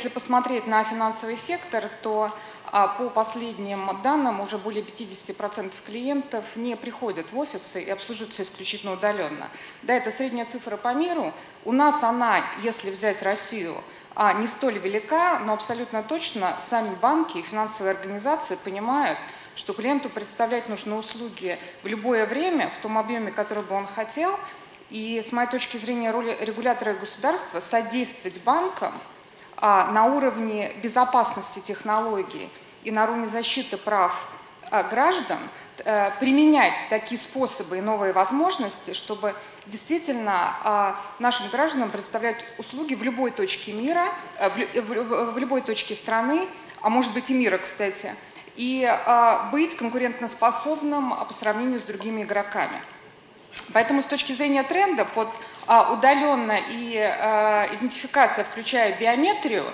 если посмотреть на финансовый сектор, то а, по последним данным уже более 50% клиентов не приходят в офисы и обслуживаются исключительно удаленно. Да, это средняя цифра по миру. У нас она, если взять Россию, а, не столь велика, но абсолютно точно сами банки и финансовые организации понимают, что клиенту представлять нужны услуги в любое время, в том объеме, который бы он хотел. И с моей точки зрения роли регулятора государства содействовать банкам на уровне безопасности технологий и на уровне защиты прав а, граждан э, применять такие способы и новые возможности, чтобы действительно а, нашим гражданам представлять услуги в любой точке мира, э, в любой точке страны, а может быть и мира, кстати, и а, быть конкурентоспособным по сравнению с другими игроками. Поэтому с точки зрения трендов, вот удаленно и идентификация, включая биометрию,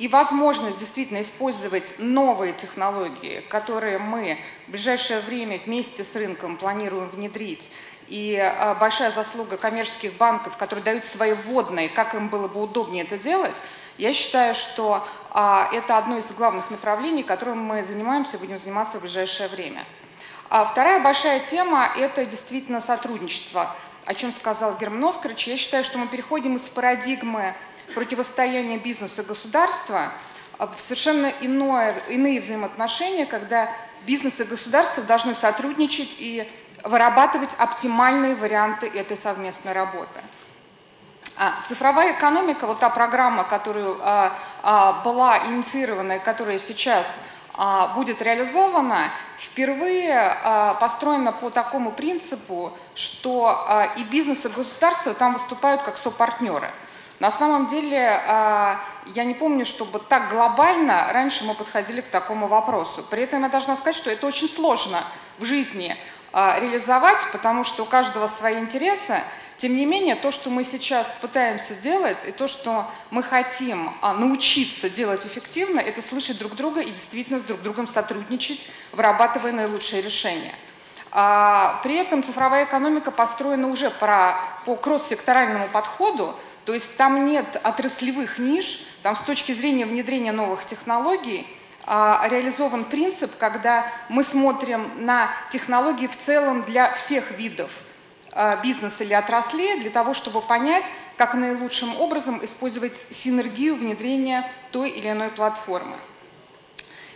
и возможность действительно использовать новые технологии, которые мы в ближайшее время вместе с рынком планируем внедрить, и а, большая заслуга коммерческих банков, которые дают свои вводные, как им было бы удобнее это делать, я считаю, что а, это одно из главных направлений, которым мы занимаемся и будем заниматься в ближайшее время. А вторая большая тема – это действительно сотрудничество, о чем сказал Герман Оскарович. Я считаю, что мы переходим из парадигмы противостояние бизнеса и государства а в совершенно иное, иные взаимоотношения, когда бизнес и государство должны сотрудничать и вырабатывать оптимальные варианты этой совместной работы. А, цифровая экономика, вот та программа, которая а, была инициирована которая сейчас будет реализована, впервые а, построена по такому принципу, что а, и бизнес, и государство там выступают как сопартнеры. На самом деле, а, я не помню, чтобы так глобально раньше мы подходили к такому вопросу. При этом я должна сказать, что это очень сложно в жизни а, реализовать, потому что у каждого свои интересы. Тем не менее, то, что мы сейчас пытаемся делать, и то, что мы хотим а, научиться делать эффективно, это слышать друг друга и действительно с друг другом сотрудничать, вырабатывая наилучшие решения. При этом цифровая экономика построена уже по кросс-секторальному подходу, то есть там нет отраслевых ниш, там с точки зрения внедрения новых технологий а, реализован принцип, когда мы смотрим на технологии в целом для всех видов а, бизнеса или отраслей, для того, чтобы понять, как наилучшим образом использовать синергию внедрения той или иной платформы.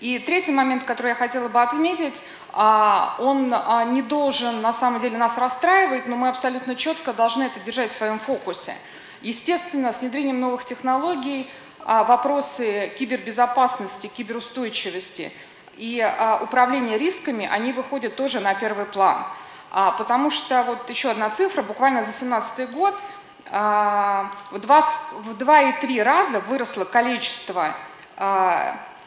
И третий момент, который я хотела бы отметить, а, он не должен на самом деле нас расстраивать, но мы абсолютно четко должны это держать в своем фокусе – Естественно, с внедрением новых технологий а, вопросы кибербезопасности, киберустойчивости и а, управления рисками, они выходят тоже на первый план. А, потому что, вот еще одна цифра, буквально за 2017 год в 2,3 раза выросло количество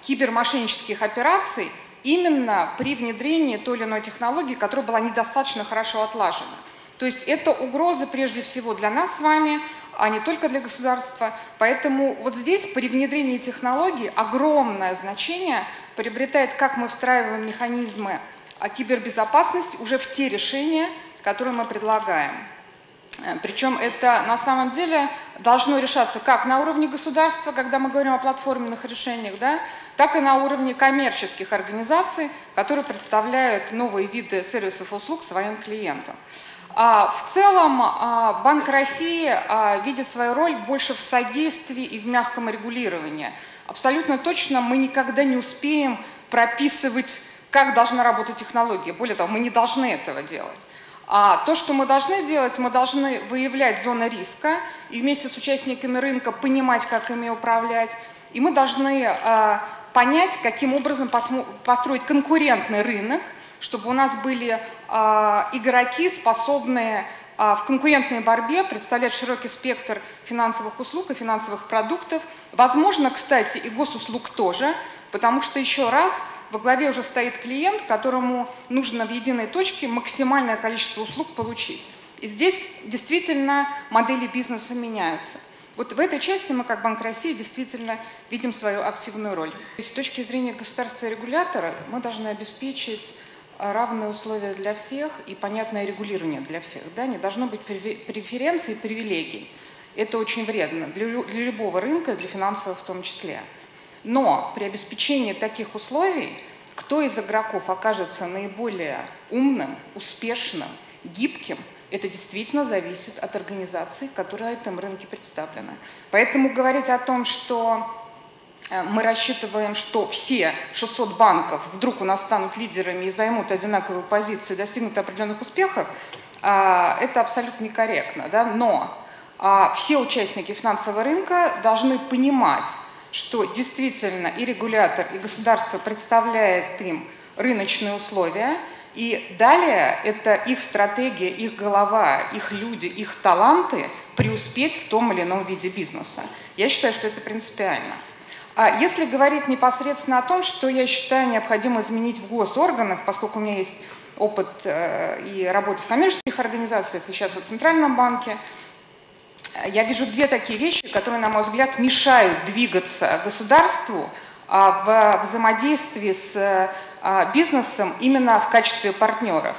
кибермошеннических операций именно при внедрении той или иной технологии, которая была недостаточно хорошо отлажена. То есть это угроза прежде всего для нас с вами, а не только для государства. Поэтому вот здесь при внедрении технологий огромное значение приобретает, как мы встраиваем механизмы кибербезопасности уже в те решения, которые мы предлагаем. Э, Причем это на самом деле должно решаться как на уровне государства, когда мы говорим о платформенных решениях, да, так и на уровне коммерческих организаций, которые представляют новые виды сервисов и услуг своим клиентам. А, в целом а, Банк России а, видит свою роль больше в содействии и в мягком регулировании. Абсолютно точно мы никогда не успеем прописывать, как должна работать технология. Более того, мы не должны этого делать. А то, что мы должны делать, мы должны выявлять зоны риска и вместе с участниками рынка понимать, как ими управлять. И мы должны понять, каким образом построить конкурентный рынок, чтобы у нас были а, игроки, способные а, в конкурентной борьбе представлять широкий спектр финансовых услуг и финансовых продуктов. Возможно, кстати, и госуслуг тоже, потому что еще раз во главе уже стоит клиент, которому нужно в единой точке максимальное количество услуг получить. И здесь действительно модели бизнеса меняются. Вот в этой части мы, как Банк России, действительно видим свою активную роль. с точки зрения государства регулятора мы должны обеспечить равные условия для всех и понятное регулирование для всех. Да? Не должно быть преференций и привилегий. Это очень вредно для любого рынка, для финансового в том числе. Но при обеспечении таких условий, кто из игроков окажется наиболее умным, успешным, гибким, это действительно зависит от организаций, которые на этом рынке представлены. Поэтому говорить о том, что э, мы рассчитываем, что все 600 банков вдруг у нас станут лидерами и займут одинаковую позицию достигнут определенных успехов, а, это абсолютно некорректно. Да? Но а, все участники финансового рынка должны понимать, что действительно и регулятор, и государство представляет им рыночные условия, и далее это их стратегия, их голова, их люди, их таланты преуспеть в том или ином виде бизнеса. Я считаю, что это принципиально. А если говорить непосредственно о том, что я считаю необходимо изменить в госорганах, поскольку у меня есть опыт э, и работы в коммерческих организациях, и сейчас в Центральном банке, я вижу две такие вещи, которые, на мой взгляд, мешают двигаться государству а, в взаимодействии с а, бизнесом именно в качестве партнеров.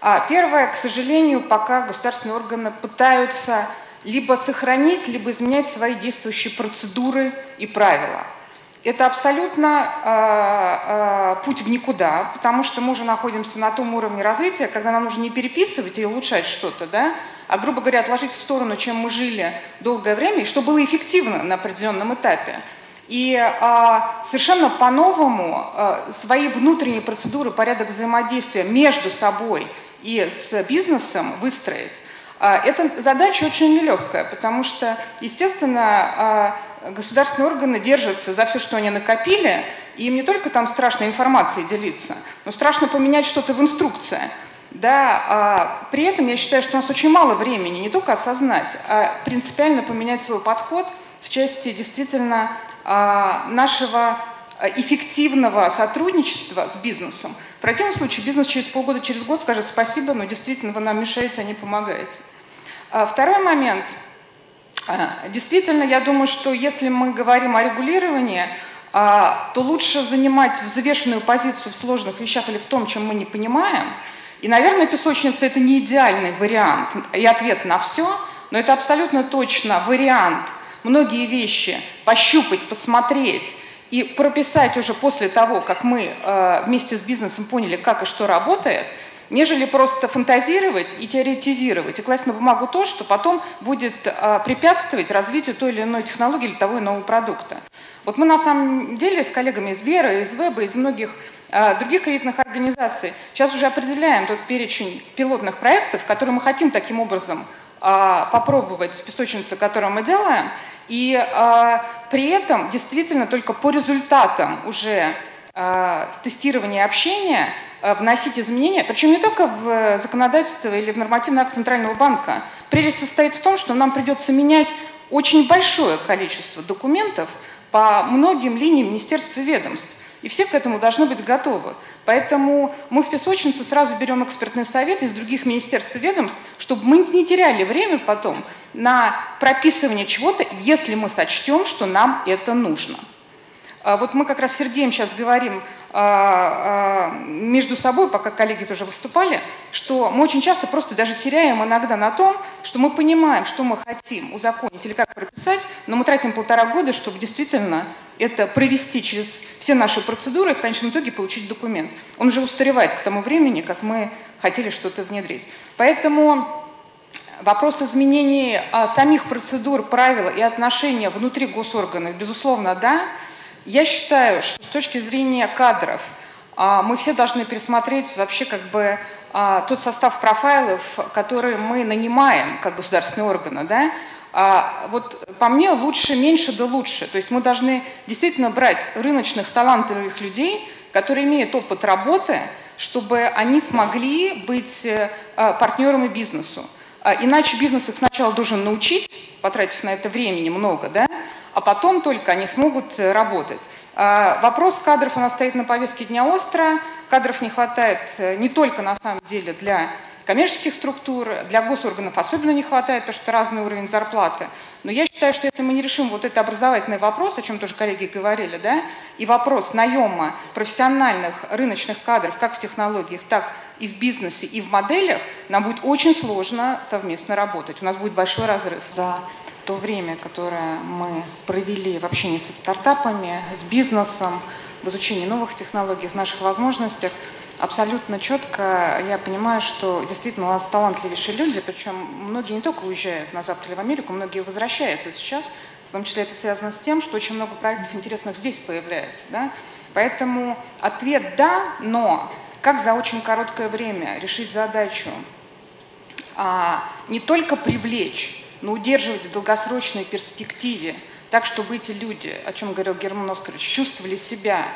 А, первое, к сожалению, пока государственные органы пытаются либо сохранить, либо изменять свои действующие процедуры и правила. Это абсолютно э, э, путь в никуда, потому что мы уже находимся на том уровне развития, когда нам нужно не переписывать и улучшать что-то, да, а, грубо говоря, отложить в сторону, чем мы жили долгое время, и что было эффективно на определенном этапе. И а, совершенно по-новому а, свои внутренние процедуры, порядок взаимодействия между собой и с бизнесом выстроить. А, эта задача очень нелегкая, потому что, естественно, а, государственные органы держатся за все, что они накопили, и им не только там страшно информацией делиться, но страшно поменять что-то в инструкции. Да, а при этом я считаю, что у нас очень мало времени не только осознать, а принципиально поменять свой подход в части действительно а, нашего эффективного сотрудничества с бизнесом. В противном случае бизнес через полгода, через год скажет спасибо, но действительно вы нам мешаете, а не помогаете. А второй момент. А, действительно, я думаю, что если мы говорим о регулировании, а, то лучше занимать взвешенную позицию в сложных вещах или в том, чем мы не понимаем – и, наверное, песочница – это не идеальный вариант и ответ на все, но это абсолютно точно вариант многие вещи пощупать, посмотреть и прописать уже после того, как мы э, вместе с бизнесом поняли, как и что работает, нежели просто фантазировать и теоретизировать, и класть на бумагу то, что потом будет э, препятствовать развитию той или иной технологии или того иного продукта. Вот мы на самом деле с коллегами из Бера, из Веба, из многих других кредитных организаций. Сейчас уже определяем тот перечень пилотных проектов, которые мы хотим таким образом а, попробовать в песочнице, которую мы делаем, и а, при этом действительно только по результатам уже тестирования общения вносить изменения, причем не только в законодательство или в нормативный акт Центрального банка. Прелесть состоит в том, что нам придется менять очень большое количество документов по многим линиям министерств и ведомств. И все к этому должны быть готовы. Поэтому мы в песочницу сразу берем экспертный совет из других министерств и ведомств, чтобы мы не теряли время потом на прописывание чего-то, если мы сочтем, что нам это нужно. А вот мы как раз с Сергеем сейчас говорим между собой, пока коллеги тоже выступали, что мы очень часто просто даже теряем иногда на том, что мы понимаем, что мы хотим узаконить или как прописать, но мы тратим полтора года, чтобы действительно это провести через все наши процедуры и в конечном итоге получить документ. Он уже устаревает к тому времени, как мы хотели что-то внедрить. Поэтому вопрос изменений самих процедур, правил и отношения внутри госорганов, безусловно, да, я считаю, что с точки зрения кадров а, мы все должны пересмотреть вообще как бы а, тот состав профайлов, который мы нанимаем как государственные органы, да, а вот по мне лучше меньше да лучше. То есть мы должны действительно брать рыночных талантливых людей, которые имеют опыт работы, чтобы они смогли быть э, партнерами бизнесу. Иначе бизнес их сначала должен научить, потратив на это времени много, да, а потом только они смогут э, работать. А, вопрос кадров у нас стоит на повестке дня остро. Кадров не хватает э, не только на самом деле для коммерческих структур, для госорганов особенно не хватает, потому что разный уровень зарплаты. Но я считаю, что если мы не решим вот этот образовательный вопрос, о чем тоже коллеги говорили, да, и вопрос наема профессиональных рыночных кадров как в технологиях, так и в бизнесе, и в моделях, нам будет очень сложно совместно работать. У нас будет большой разрыв. За то время, которое мы провели в общении со стартапами, с бизнесом, в изучении новых технологий, в наших возможностях, абсолютно четко я понимаю, что действительно у нас талантливейшие люди, причем многие не только уезжают на Запад или в Америку, многие возвращаются сейчас, в том числе это связано с тем, что очень много проектов интересных здесь появляется. Да? Поэтому ответ «да», но как за очень короткое время решить задачу а, не только привлечь, но удерживать в долгосрочной перспективе, так, чтобы эти люди, о чем говорил Герман Оскарович, чувствовали себя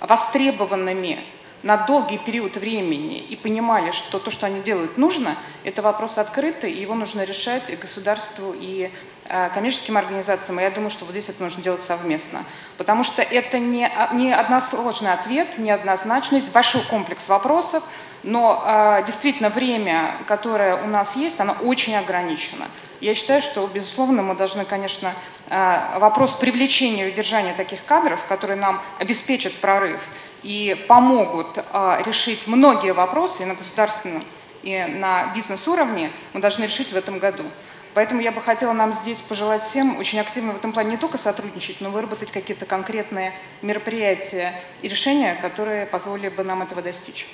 востребованными на долгий период времени и понимали, что то, что они делают, нужно, это вопрос открытый, и его нужно решать и государству, и э, коммерческим организациям, и я думаю, что вот здесь это нужно делать совместно. Потому что это не, а, не односложный ответ, не однозначность, большой комплекс вопросов, но э, действительно время, которое у нас есть, оно очень ограничено. Я считаю, что, безусловно, мы должны, конечно, э, вопрос привлечения и удержания таких кадров, которые нам обеспечат прорыв, и помогут а, решить многие вопросы и на государственном, и на бизнес-уровне, мы должны решить в этом году. Поэтому я бы хотела нам здесь пожелать всем очень активно в этом плане не только сотрудничать, но выработать какие-то конкретные мероприятия и решения, которые позволили бы нам этого достичь.